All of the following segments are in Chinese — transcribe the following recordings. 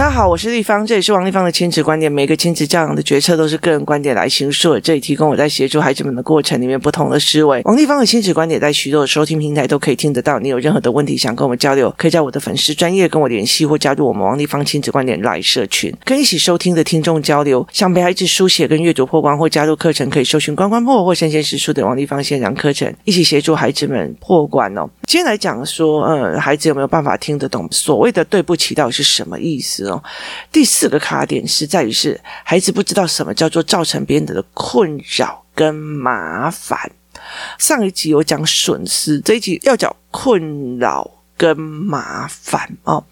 大家好，我是丽芳，这里是王立芳的亲子观点。每个亲子教养的决策都是个人观点来形塑，这里提供我在协助孩子们的过程里面不同的思维。王立芳的亲子观点在许多的收听平台都可以听得到。你有任何的问题想跟我们交流，可以在我的粉丝专业跟我联系，或加入我们王立芳亲子观点来社群，跟一起收听的听众交流。想陪孩子书写跟阅读破关或加入课程，可以搜寻关关破或身先士卒的王立芳线上课程，一起协助孩子们破关哦。今天来讲说，嗯，孩子有没有办法听得懂所谓的对不起到底是什么意思第四个卡点是在于是孩子不知道什么叫做造成别人的困扰跟麻烦。上一集有讲损失，这一集要讲困扰跟麻烦哦。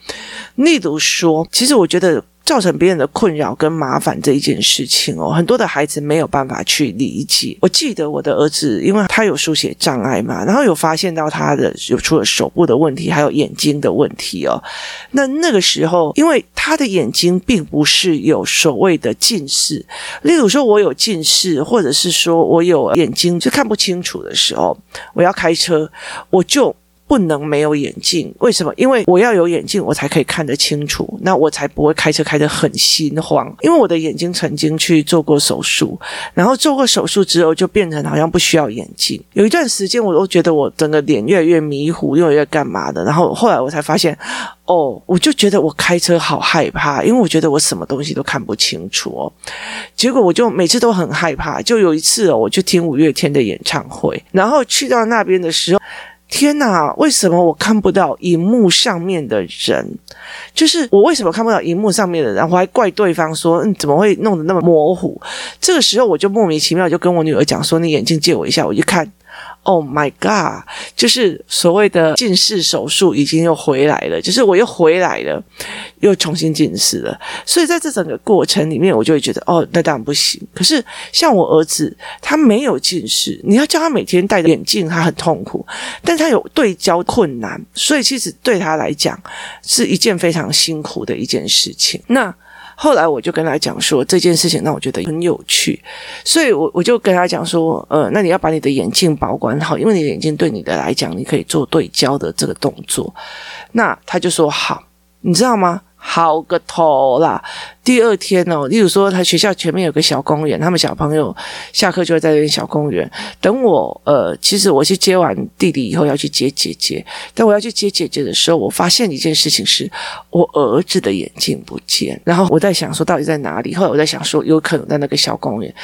例如说，其实我觉得。造成别人的困扰跟麻烦这一件事情哦，很多的孩子没有办法去理解。我记得我的儿子，因为他有书写障碍嘛，然后有发现到他的有除了手部的问题，还有眼睛的问题哦。那那个时候，因为他的眼睛并不是有所谓的近视，例如说我有近视，或者是说我有眼睛就看不清楚的时候，我要开车，我就。不能没有眼镜，为什么？因为我要有眼镜，我才可以看得清楚，那我才不会开车开得很心慌。因为我的眼睛曾经去做过手术，然后做过手术之后就变成好像不需要眼镜。有一段时间，我都觉得我整个脸越来越迷糊，越来越干嘛的。然后后来我才发现，哦，我就觉得我开车好害怕，因为我觉得我什么东西都看不清楚哦。结果我就每次都很害怕。就有一次哦，我去听五月天的演唱会，然后去到那边的时候。天哪！为什么我看不到荧幕上面的人？就是我为什么看不到荧幕上面的人？我还怪对方说：“嗯，怎么会弄得那么模糊？”这个时候我就莫名其妙就跟我女儿讲说：“你眼镜借我一下，我一看。” Oh my god！就是所谓的近视手术已经又回来了，就是我又回来了，又重新近视了。所以在这整个过程里面，我就会觉得，哦，那当然不行。可是像我儿子，他没有近视，你要叫他每天戴眼镜，他很痛苦，但他有对焦困难，所以其实对他来讲是一件非常辛苦的一件事情。那。后来我就跟他讲说这件事情让我觉得很有趣，所以我我就跟他讲说，呃，那你要把你的眼镜保管好，因为你的眼镜对你的来讲，你可以做对焦的这个动作。那他就说好，你知道吗？好个头啦！第二天哦，例如说他学校前面有个小公园，他们小朋友下课就会在这边小公园等我。呃，其实我去接完弟弟以后要去接姐姐，但我要去接姐姐的时候，我发现一件事情是我儿子的眼镜不见。然后我在想说到底在哪里？后来我在想说有可能在那个小公园。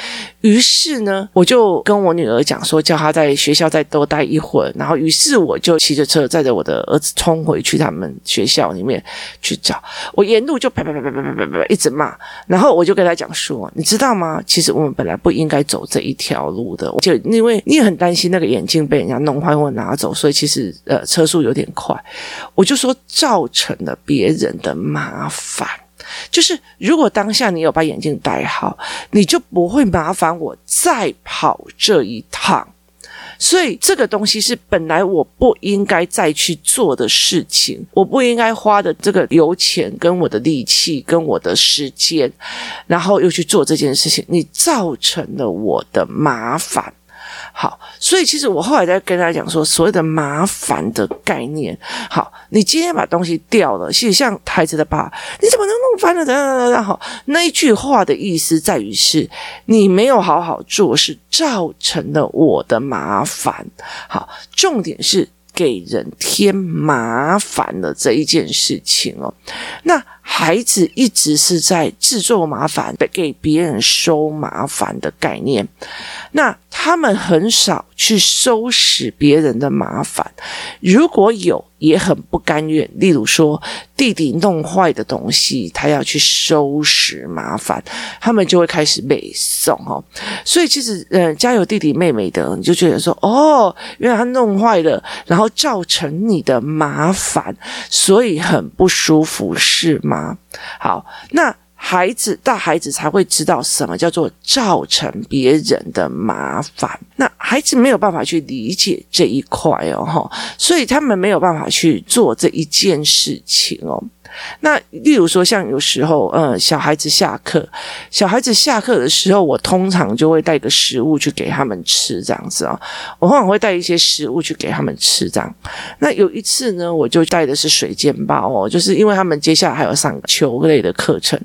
于是呢，我就跟我女儿讲说，叫她在学校再多待一会儿。然后于是我就骑着车载着我的儿子冲回去他们学校里面去找。我沿路就啪啪啪啪啪啪啪啪一直。嘛，然后我就跟他讲说，你知道吗？其实我们本来不应该走这一条路的，就因为你也很担心那个眼镜被人家弄坏或拿走，所以其实呃车速有点快。我就说造成了别人的麻烦，就是如果当下你有把眼镜戴好，你就不会麻烦我再跑这一趟。所以这个东西是本来我不应该再去做的事情，我不应该花的这个油钱跟我的力气跟我的时间，然后又去做这件事情，你造成了我的麻烦。好，所以其实我后来在跟他讲说，所谓的麻烦的概念。好，你今天把东西掉了，其实像孩子的爸，你怎么能弄翻了？等等等等。好，那一句话的意思在于是，你没有好好做，是造成了我的麻烦。好，重点是给人添麻烦的这一件事情哦。那。孩子一直是在制作麻烦，给别人收麻烦的概念。那他们很少去收拾别人的麻烦，如果有，也很不甘愿。例如说，弟弟弄坏的东西，他要去收拾麻烦，他们就会开始背诵哦。所以其实，呃，家有弟弟妹妹的，你就觉得说，哦，原来他弄坏了，然后造成你的麻烦，所以很不舒服，是吗？好，那孩子大孩子才会知道什么叫做造成别人的麻烦。那孩子没有办法去理解这一块哦，哈，所以他们没有办法去做这一件事情哦。那例如说，像有时候，呃，小孩子下课，小孩子下课的时候，我通常就会带个食物去给他们吃，这样子哦。我通常会带一些食物去给他们吃，这样。那有一次呢，我就带的是水煎包哦，就是因为他们接下来还有上球类的课程，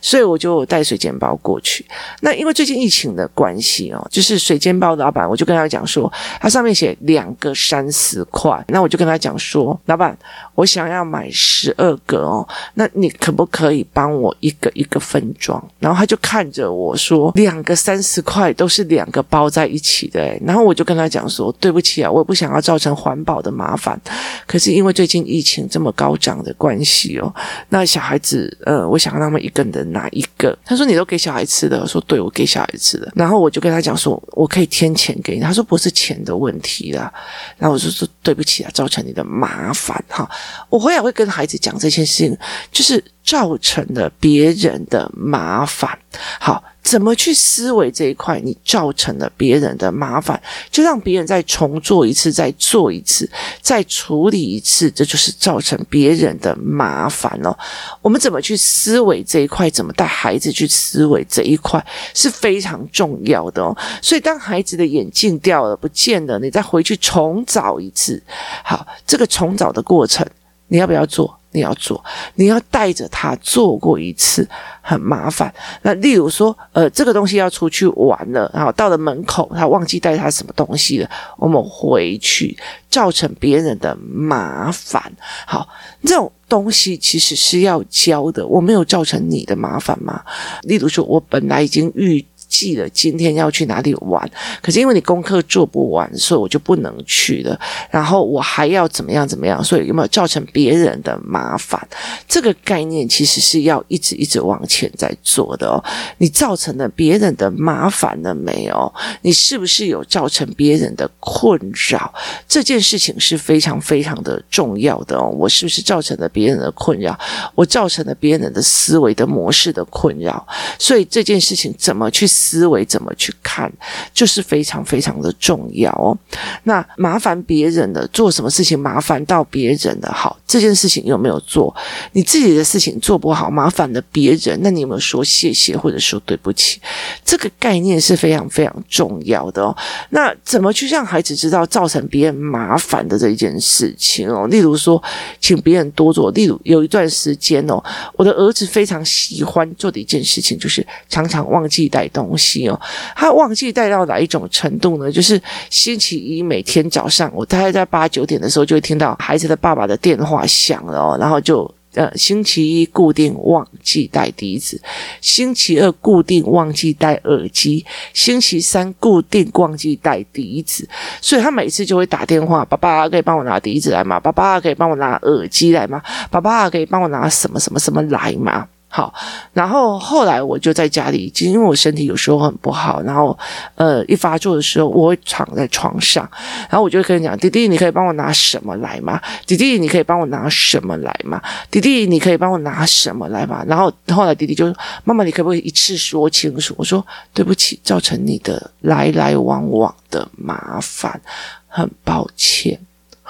所以我就带水煎包过去。那因为最近疫情的关系哦，就是水煎包的老板，我就跟他讲说，他上面写两个三十块，那我就跟他讲说，老板，我想要买十二个。哦，那你可不可以帮我一个一个分装？然后他就看着我说：“两个三十块都是两个包在一起的。”然后我就跟他讲说：“对不起啊，我不想要造成环保的麻烦。可是因为最近疫情这么高涨的关系哦，那小孩子，呃，我想让他们一个人拿一个。”他说：“你都给小孩吃的？”我说：“对，我给小孩吃的。”然后我就跟他讲说：“我可以添钱给你。”他说：“不是钱的问题啦。”然后我就说：“对不起啊，造成你的麻烦。”哈，我回来会跟孩子讲这件事就是造成了别人的麻烦。好，怎么去思维这一块？你造成了别人的麻烦，就让别人再重做一次，再做一次，再处理一次，这就是造成别人的麻烦了。我们怎么去思维这一块？怎么带孩子去思维这一块是非常重要的哦。所以，当孩子的眼镜掉了，不见了，你再回去重找一次。好，这个重找的过程，你要不要做？你要做，你要带着他做过一次，很麻烦。那例如说，呃，这个东西要出去玩了，然后到了门口，他忘记带他什么东西了，我们回去造成别人的麻烦。好，这种东西其实是要教的，我没有造成你的麻烦吗？例如说，我本来已经预。记得今天要去哪里玩，可是因为你功课做不完，所以我就不能去了。然后我还要怎么样怎么样，所以有没有造成别人的麻烦？这个概念其实是要一直一直往前在做的哦。你造成了别人的麻烦了没有？你是不是有造成别人的困扰？这件事情是非常非常的重要的哦。我是不是造成了别人的困扰？我造成了别人的思维的模式的困扰？所以这件事情怎么去？思维怎么去看，就是非常非常的重要哦。那麻烦别人的做什么事情，麻烦到别人的好，这件事情有没有做？你自己的事情做不好，麻烦了别人，那你有没有说谢谢或者说对不起？这个概念是非常非常重要的哦。那怎么去让孩子知道造成别人麻烦的这一件事情哦？例如说，请别人多做。例如有一段时间哦，我的儿子非常喜欢做的一件事情，就是常常忘记带东西。东西哦，他忘记带到哪一种程度呢？就是星期一每天早上，我大概在八九点的时候就会听到孩子的爸爸的电话响了哦，然后就呃，星期一固定忘记带笛子，星期二固定忘记带耳机，星期三固定忘记带笛子，所以他每次就会打电话：“爸爸可以帮我拿笛子来吗？爸爸可以帮我拿耳机来吗？爸爸可以帮我拿什么什么什么来吗？”好，然后后来我就在家里，其实因为我身体有时候很不好，然后呃一发作的时候，我会躺在床上，然后我就跟你讲：“弟弟，你可以帮我拿什么来吗？弟弟，你可以帮我拿什么来吗？弟弟，你可以帮我拿什么来吗？”然后后来弟弟就说：“妈妈，你可不可以一次说清楚？”我说：“对不起，造成你的来来往往的麻烦，很抱歉。”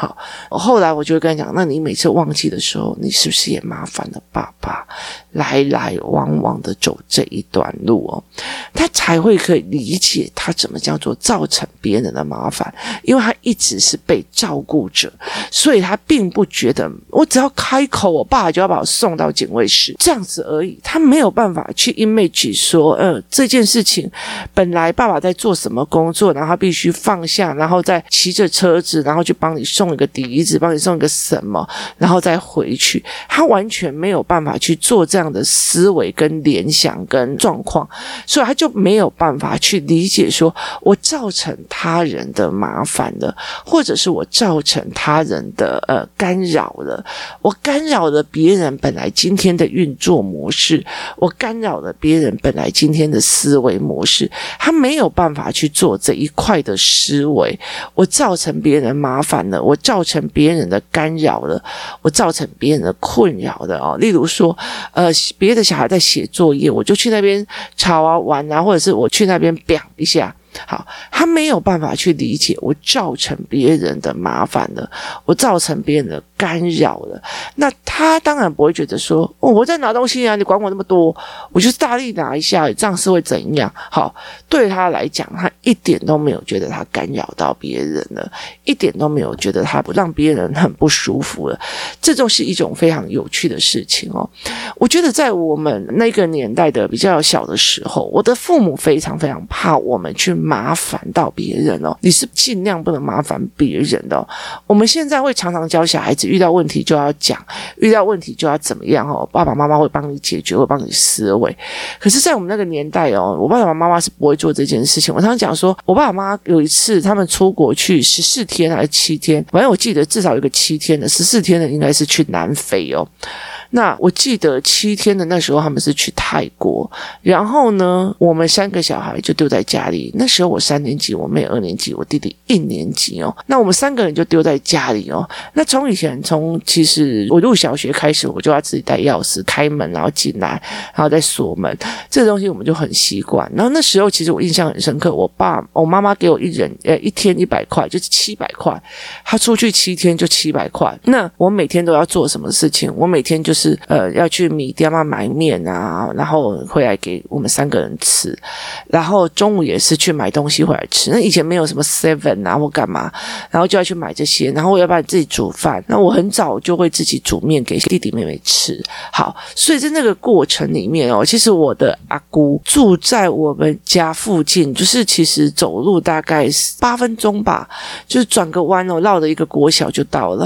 好，后来我就会跟他讲，那你每次忘记的时候，你是不是也麻烦了爸爸？来来往往的走这一段路哦，他才会可以理解他怎么叫做造成别人的麻烦，因为他一直是被照顾者，所以他并不觉得我只要开口，我爸爸就要把我送到警卫室这样子而已。他没有办法去 image 说，呃，这件事情本来爸爸在做什么工作，然后他必须放下，然后再骑着车子，然后去帮你送一个笛子，帮你送个什么，然后再回去。他完全没有办法去做这样。的思维跟联想跟状况，所以他就没有办法去理解，说我造成他人的麻烦了，或者是我造成他人的呃干扰了，我干扰了别人本来今天的运作模式，我干扰了别人本来今天的思维模式，他没有办法去做这一块的思维，我造成别人麻烦了，我我造成别人的干扰了，我造成别人的困扰的哦。例如说，呃，别的小孩在写作业，我就去那边吵啊玩啊，或者是我去那边表一下。好，他没有办法去理解我造成别人的麻烦了，我造成别人的干扰了。那他当然不会觉得说，哦，我在拿东西啊，你管我那么多，我就是大力拿一下，这样是会怎样？好，对他来讲，他一点都没有觉得他干扰到别人了，一点都没有觉得他不让别人很不舒服了。这就是一种非常有趣的事情哦。我觉得在我们那个年代的比较小的时候，我的父母非常非常怕我们去。麻烦到别人哦，你是尽量不能麻烦别人的。我们现在会常常教小孩子，遇到问题就要讲，遇到问题就要怎么样哦。爸爸妈妈会帮你解决，会帮你思维。可是，在我们那个年代哦，我爸爸妈妈是不会做这件事情。我常常讲说，我爸爸妈妈有一次他们出国去十四天还是七天，反正我记得至少有个七天的，十四天的应该是去南非哦。那我记得七天的那时候他们是去泰国，然后呢，我们三个小孩就丢在家里。那时候我三年级，我妹二年级，我弟弟一年级哦。那我们三个人就丢在家里哦。那从以前从其实我入小学开始，我就要自己带钥匙开门，然后进来，然后再锁门。这个东西我们就很习惯。然后那时候其实我印象很深刻，我爸我妈妈给我一人呃一天一百块，就是七百块。他出去七天就七百块。那我每天都要做什么事情？我每天就是。呃要去米店嘛买面啊，然后回来给我们三个人吃，然后中午也是去买东西回来吃。那以前没有什么 seven 啊或干嘛，然后就要去买这些，然后我要不然自己煮饭。那我很早就会自己煮面给弟弟妹妹吃。好，所以在那个过程里面哦，其实我的阿姑住在我们家附近，就是其实走路大概八分钟吧，就是转个弯哦，绕着一个国小就到了。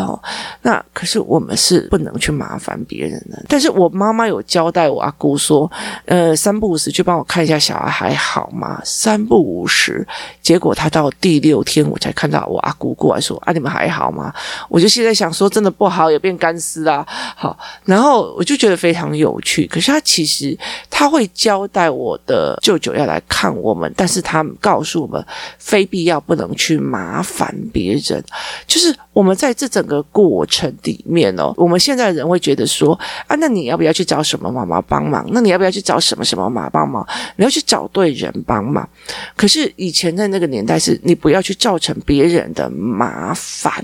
那可是我们是不能去麻烦别人的。但是我妈妈有交代我阿姑说，呃，三不五时去帮我看一下小孩还好吗？三不五时，结果他到第六天我才看到我阿姑过来说，啊，你们还好吗？我就现在想说，真的不好，也变干尸啊。好，然后我就觉得非常有趣。可是他其实他会交代我的舅舅要来看我们，但是他告诉我们，非必要不能去麻烦别人，就是。我们在这整个过程里面哦，我们现在人会觉得说啊，那你要不要去找什么妈妈帮忙？那你要不要去找什么什么妈帮忙？你要去找对人帮忙。可是以前在那个年代，是你不要去造成别人的麻烦。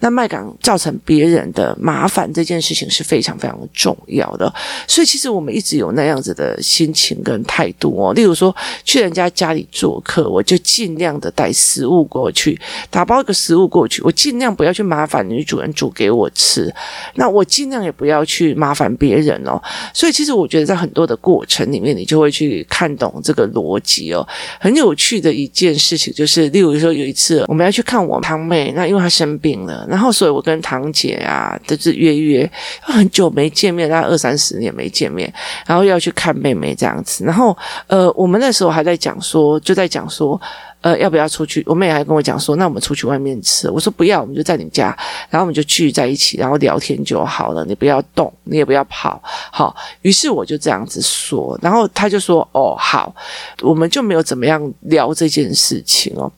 那麦港造成别人的麻烦这件事情是非常非常重要的。所以其实我们一直有那样子的心情跟态度哦。例如说去人家家里做客，我就尽量的带食物过去，打包一个食物过去，我尽量不。不要去麻烦女主人煮给我吃，那我尽量也不要去麻烦别人哦。所以其实我觉得在很多的过程里面，你就会去看懂这个逻辑哦。很有趣的一件事情就是，例如说有一次我们要去看我堂妹，那因为她生病了，然后所以我跟堂姐啊都是约约，很久没见面，大概二三十年没见面，然后要去看妹妹这样子。然后呃，我们那时候还在讲说，就在讲说。呃，要不要出去？我妹还跟我讲说，那我们出去外面吃。我说不要，我们就在你家，然后我们就聚在一起，然后聊天就好了。你不要动，你也不要跑。好，于是我就这样子说，然后他就说，哦，好，我们就没有怎么样聊这件事情哦。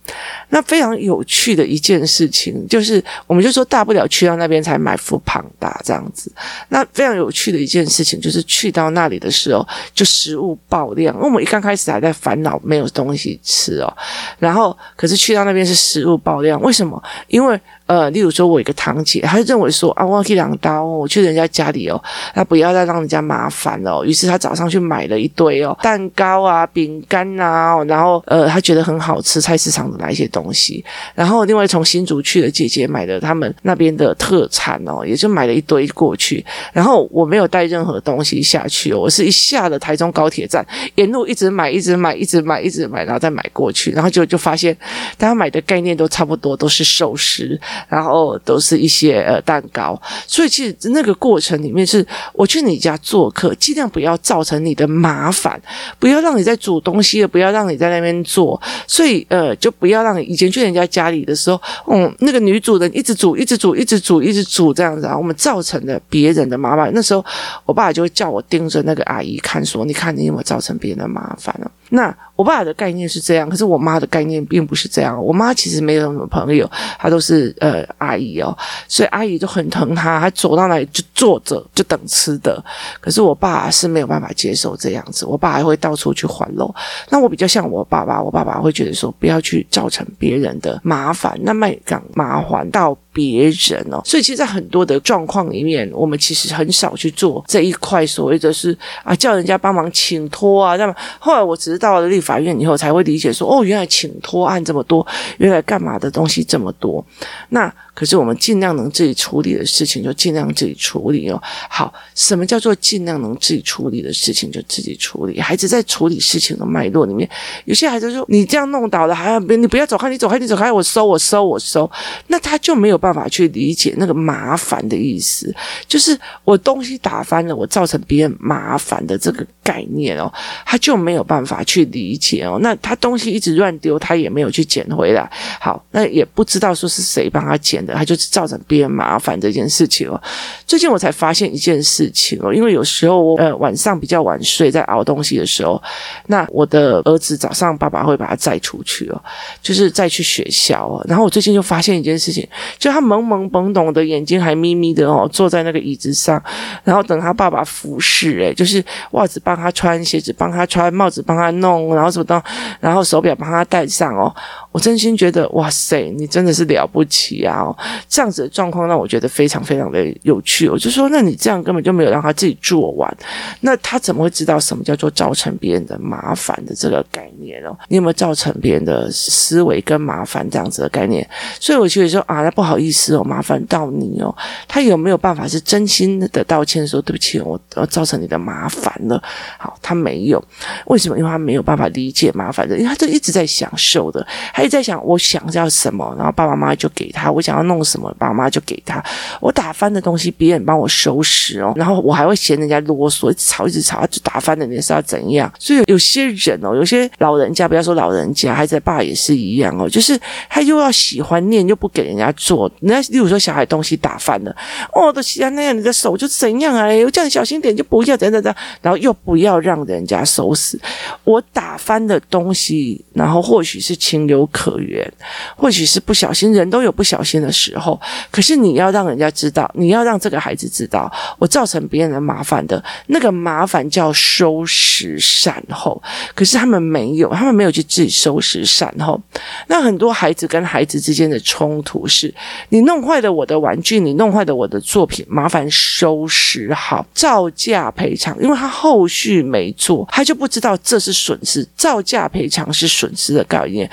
那非常有趣的一件事情就是，我们就说大不了去到那边才买副胖达这样子。那非常有趣的一件事情就是，去到那里的时候，就食物爆量。因为我们一刚开始还在烦恼没有东西吃哦。然后，可是去到那边是食物爆量，为什么？因为。呃，例如说，我一个堂姐，她就认为说啊，我要去两刀，我去人家家里哦，那不要再让人家麻烦了哦。于是她早上去买了一堆哦，蛋糕啊、饼干啊，然后呃，她觉得很好吃，菜市场的那一些东西。然后另外从新竹去的姐姐买的他们那边的特产哦，也就买了一堆过去。然后我没有带任何东西下去，我是一下了台中高铁站，沿路一直买，一直买，一直买，一直买，然后再买过去，然后就就发现大家买的概念都差不多，都是寿司。然后都是一些呃蛋糕，所以其实那个过程里面是我去你家做客，尽量不要造成你的麻烦，不要让你在煮东西，不要让你在那边做，所以呃就不要让以前去人家家里的时候，嗯，那个女主人一直煮，一直煮，一直煮，一直煮这样子啊，我们造成了别人的麻烦。那时候我爸就会叫我盯着那个阿姨看，说你看你有没有造成别人的麻烦了。那我爸的概念是这样，可是我妈的概念并不是这样。我妈其实没有什么朋友，她都是呃阿姨哦，所以阿姨就很疼她，她走到哪里就坐着就等吃的。可是我爸是没有办法接受这样子，我爸还会到处去环漏。那我比较像我爸爸，我爸爸会觉得说不要去造成别人的麻烦，那麦港麻烦到别人哦。所以其实，在很多的状况里面，我们其实很少去做这一块所谓的是啊，叫人家帮忙请托啊，那么后来我只是到了立法院以后才会理解说，哦，原来请托案这么多，原来干嘛的东西这么多，那。可是我们尽量能自己处理的事情，就尽量自己处理哦。好，什么叫做尽量能自己处理的事情，就自己处理。孩子在处理事情的脉络里面，有些孩子说：“你这样弄倒了，还要你不要走开，你走开，你走开，我收，我收，我收。”那他就没有办法去理解那个麻烦的意思，就是我东西打翻了，我造成别人麻烦的这个概念哦，他就没有办法去理解哦。那他东西一直乱丢，他也没有去捡回来。好，那也不知道说是谁帮他捡。他就是造成别人麻烦这件事情哦。最近我才发现一件事情哦，因为有时候我呃晚上比较晚睡，在熬东西的时候，那我的儿子早上爸爸会把他载出去哦，就是载去学校哦。然后我最近就发现一件事情，就他懵懵懂懂的眼睛还眯眯的哦，坐在那个椅子上，然后等他爸爸服侍诶，就是袜子帮他穿，鞋子帮他穿，帽子帮他弄，然后什么的，然后手表帮他戴上哦。我真心觉得哇塞，你真的是了不起啊！这样子的状况让我觉得非常非常的有趣。我就说，那你这样根本就没有让他自己做完，那他怎么会知道什么叫做造成别人的麻烦的这个概念哦？你有没有造成别人的思维跟麻烦这样子的概念？所以我觉得说啊，那不好意思哦，麻烦到你哦。他有没有办法是真心的道歉，说对不起，我我造成你的麻烦了？好，他没有，为什么？因为他没有办法理解麻烦的，因为他就一直在享受的，还。在想我想要什么，然后爸爸妈妈就给他；我想要弄什么，爸爸妈妈就给他。我打翻的东西，别人帮我收拾哦，然后我还会嫌人家啰嗦，一直吵一直吵，就打翻的你是要怎样？所以有些人哦，有些老人家，不要说老人家，孩子爸也是一样哦，就是他又要喜欢念，又不给人家做。人家例如说小孩东西打翻了，哦，都喜欢那样，你的手就怎样啊？我叫你小心点，就不要怎样怎样，然后又不要让人家收拾。我打翻的东西，然后或许是情有可原，或许是不小心，人都有不小心的时候。可是你要让人家知道，你要让这个孩子知道，我造成别人的麻烦的那个麻烦叫收拾善后。可是他们没有，他们没有去自己收拾善后。那很多孩子跟孩子之间的冲突是：你弄坏了我的玩具，你弄坏了我的作品，麻烦收拾好，照价赔偿。因为他后续没做，他就不知道这是损失，照价赔偿是损失的概念。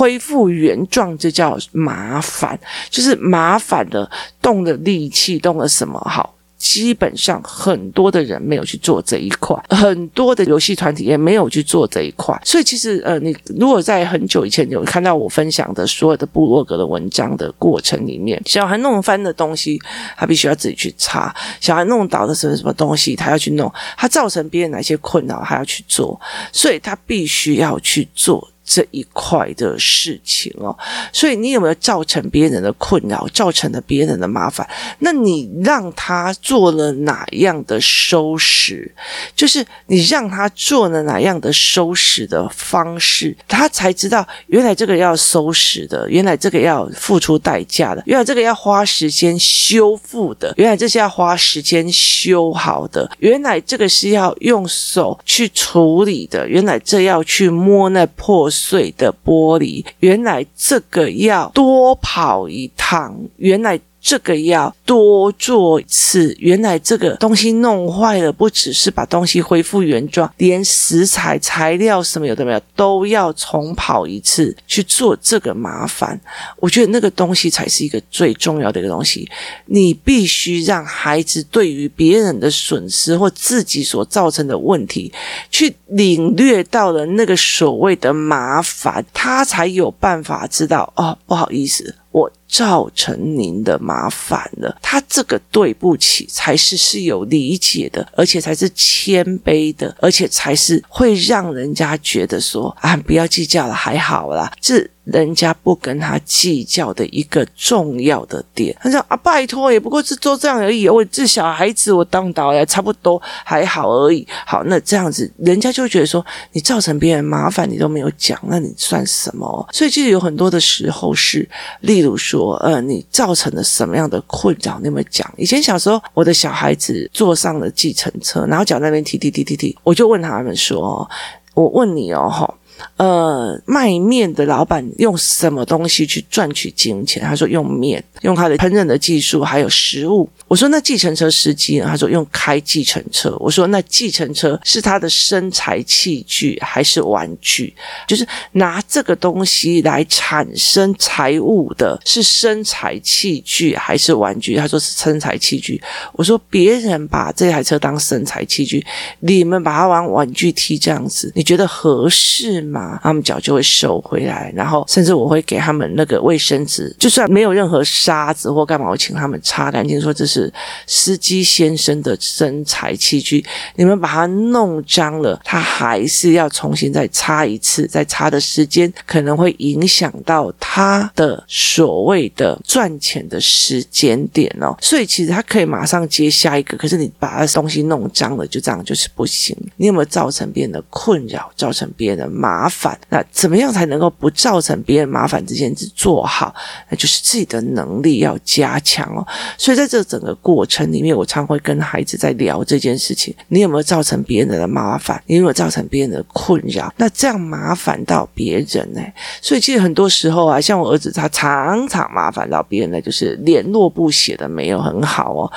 恢复原状，这叫麻烦，就是麻烦的，动了力气，动了什么好？基本上很多的人没有去做这一块，很多的游戏团体也没有去做这一块。所以其实，呃，你如果在很久以前有看到我分享的所有的部落格的文章的过程里面，小孩弄翻的东西，他必须要自己去擦；小孩弄倒的什么什么东西，他要去弄，他造成别人哪些困扰，他要去做，所以他必须要去做。这一块的事情哦，所以你有没有造成别人的困扰，造成了别人的麻烦？那你让他做了哪样的收拾？就是你让他做了哪样的收拾的方式，他才知道原来这个要收拾的，原来这个要付出代价的，原来这个要花时间修复的，原来这是要花时间修好的，原来这个是要用手去处理的，原来这要去摸那破碎。的玻璃，原来这个要多跑一趟，原来。这个要多做一次，原来这个东西弄坏了，不只是把东西恢复原状，连食材、材料什么有的没有都要重跑一次去做这个麻烦。我觉得那个东西才是一个最重要的一个东西。你必须让孩子对于别人的损失或自己所造成的问题，去领略到了那个所谓的麻烦，他才有办法知道哦，不好意思。我造成您的麻烦了。他这个对不起才是是有理解的，而且才是谦卑的，而且才是会让人家觉得说啊，不要计较了，还好啦。这。人家不跟他计较的一个重要的点，他说啊，拜托，也不过是做这样而已。我这小孩子，我当导演，差不多还好而已。好，那这样子，人家就觉得说，你造成别人麻烦，你都没有讲，那你算什么？所以，其实有很多的时候是，例如说，说呃，你造成了什么样的困扰，那么讲？以前小时候，我的小孩子坐上了计程车，然后脚那边踢踢踢踢踢，我就问他们说，我问你哦，哈。呃，卖面的老板用什么东西去赚取金钱？他说用面，用他的烹饪的技术，还有食物。我说那计程车司机呢？他说用开计程车。我说那计程车是他的生财器具还是玩具？就是拿这个东西来产生财物的，是生财器具还是玩具？他说是生财器具。我说别人把这台车当生财器具，你们把它玩玩具踢这样子，你觉得合适吗？嘛，他们脚就会收回来，然后甚至我会给他们那个卫生纸，就算没有任何沙子或干嘛，我请他们擦干净，说这是司机先生的生财器具，你们把它弄脏了，他还是要重新再擦一次，再擦的时间可能会影响到他的所谓的赚钱的时间点哦，所以其实他可以马上接下一个，可是你把他东西弄脏了，就这样就是不行。你有没有造成别人的困扰，造成别人的麻烦，那怎么样才能够不造成别人麻烦这件事做好？那就是自己的能力要加强哦。所以在这整个过程里面，我常会跟孩子在聊这件事情：你有没有造成别人的麻烦？你有没有造成别人的困扰？那这样麻烦到别人呢？所以其实很多时候啊，像我儿子，他常常麻烦到别人的，就是联络簿写的没有很好哦。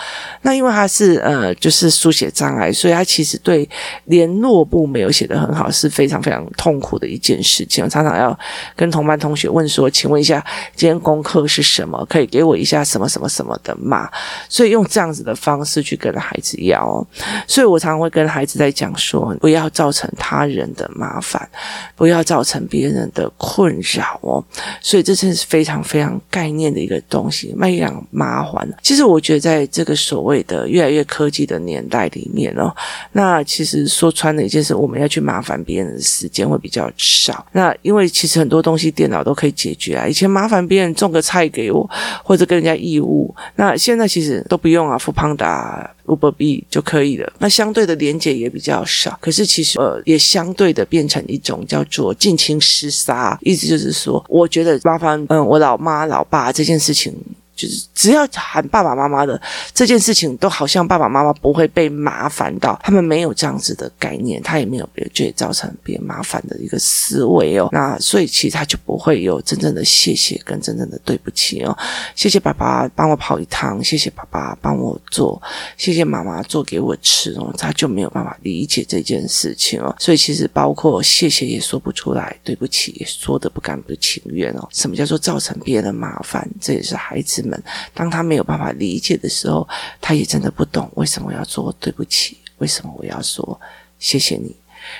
那因为他是呃，就是书写障碍，所以他其实对联络簿没有写得很好，是非常非常痛苦的一件事情，常常要跟同班同学问说：“请问一下，今天功课是什么？可以给我一下什么什么什么的吗？”所以用这样子的方式去跟孩子要哦。所以我常常会跟孩子在讲说：“不要造成他人的麻烦，不要造成别人的困扰哦。”所以这真是非常非常概念的一个东西，蛮样麻烦。其实我觉得，在这个所谓的越来越科技的年代里面哦，那其实说穿了一件事，我们要去麻烦别人的时间会比较少，那因为其实很多东西电脑都可以解决啊。以前麻烦别人种个菜给我，或者跟人家义务，那现在其实都不用啊，foodpanda、Uber Eats 就可以了。那相对的连结也比较少，可是其实呃也相对的变成一种叫做近亲厮杀，意思就是说，我觉得麻烦嗯我老妈老爸这件事情。就是只要喊爸爸妈妈的这件事情，都好像爸爸妈妈不会被麻烦到，他们没有这样子的概念，他也没有别觉得造成别人麻烦的一个思维哦。那所以其实他就不会有真正的谢谢跟真正的对不起哦。谢谢爸爸帮我跑一趟，谢谢爸爸帮我做，谢谢妈妈做给我吃哦，他就没有办法理解这件事情哦。所以其实包括谢谢也说不出来，对不起也说的不甘不情愿哦。什么叫做造成别人的麻烦？这也是孩子们，当他没有办法理解的时候，他也真的不懂为什么要说对不起，为什么我要说谢谢你。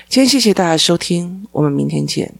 今天谢谢大家收听，我们明天见。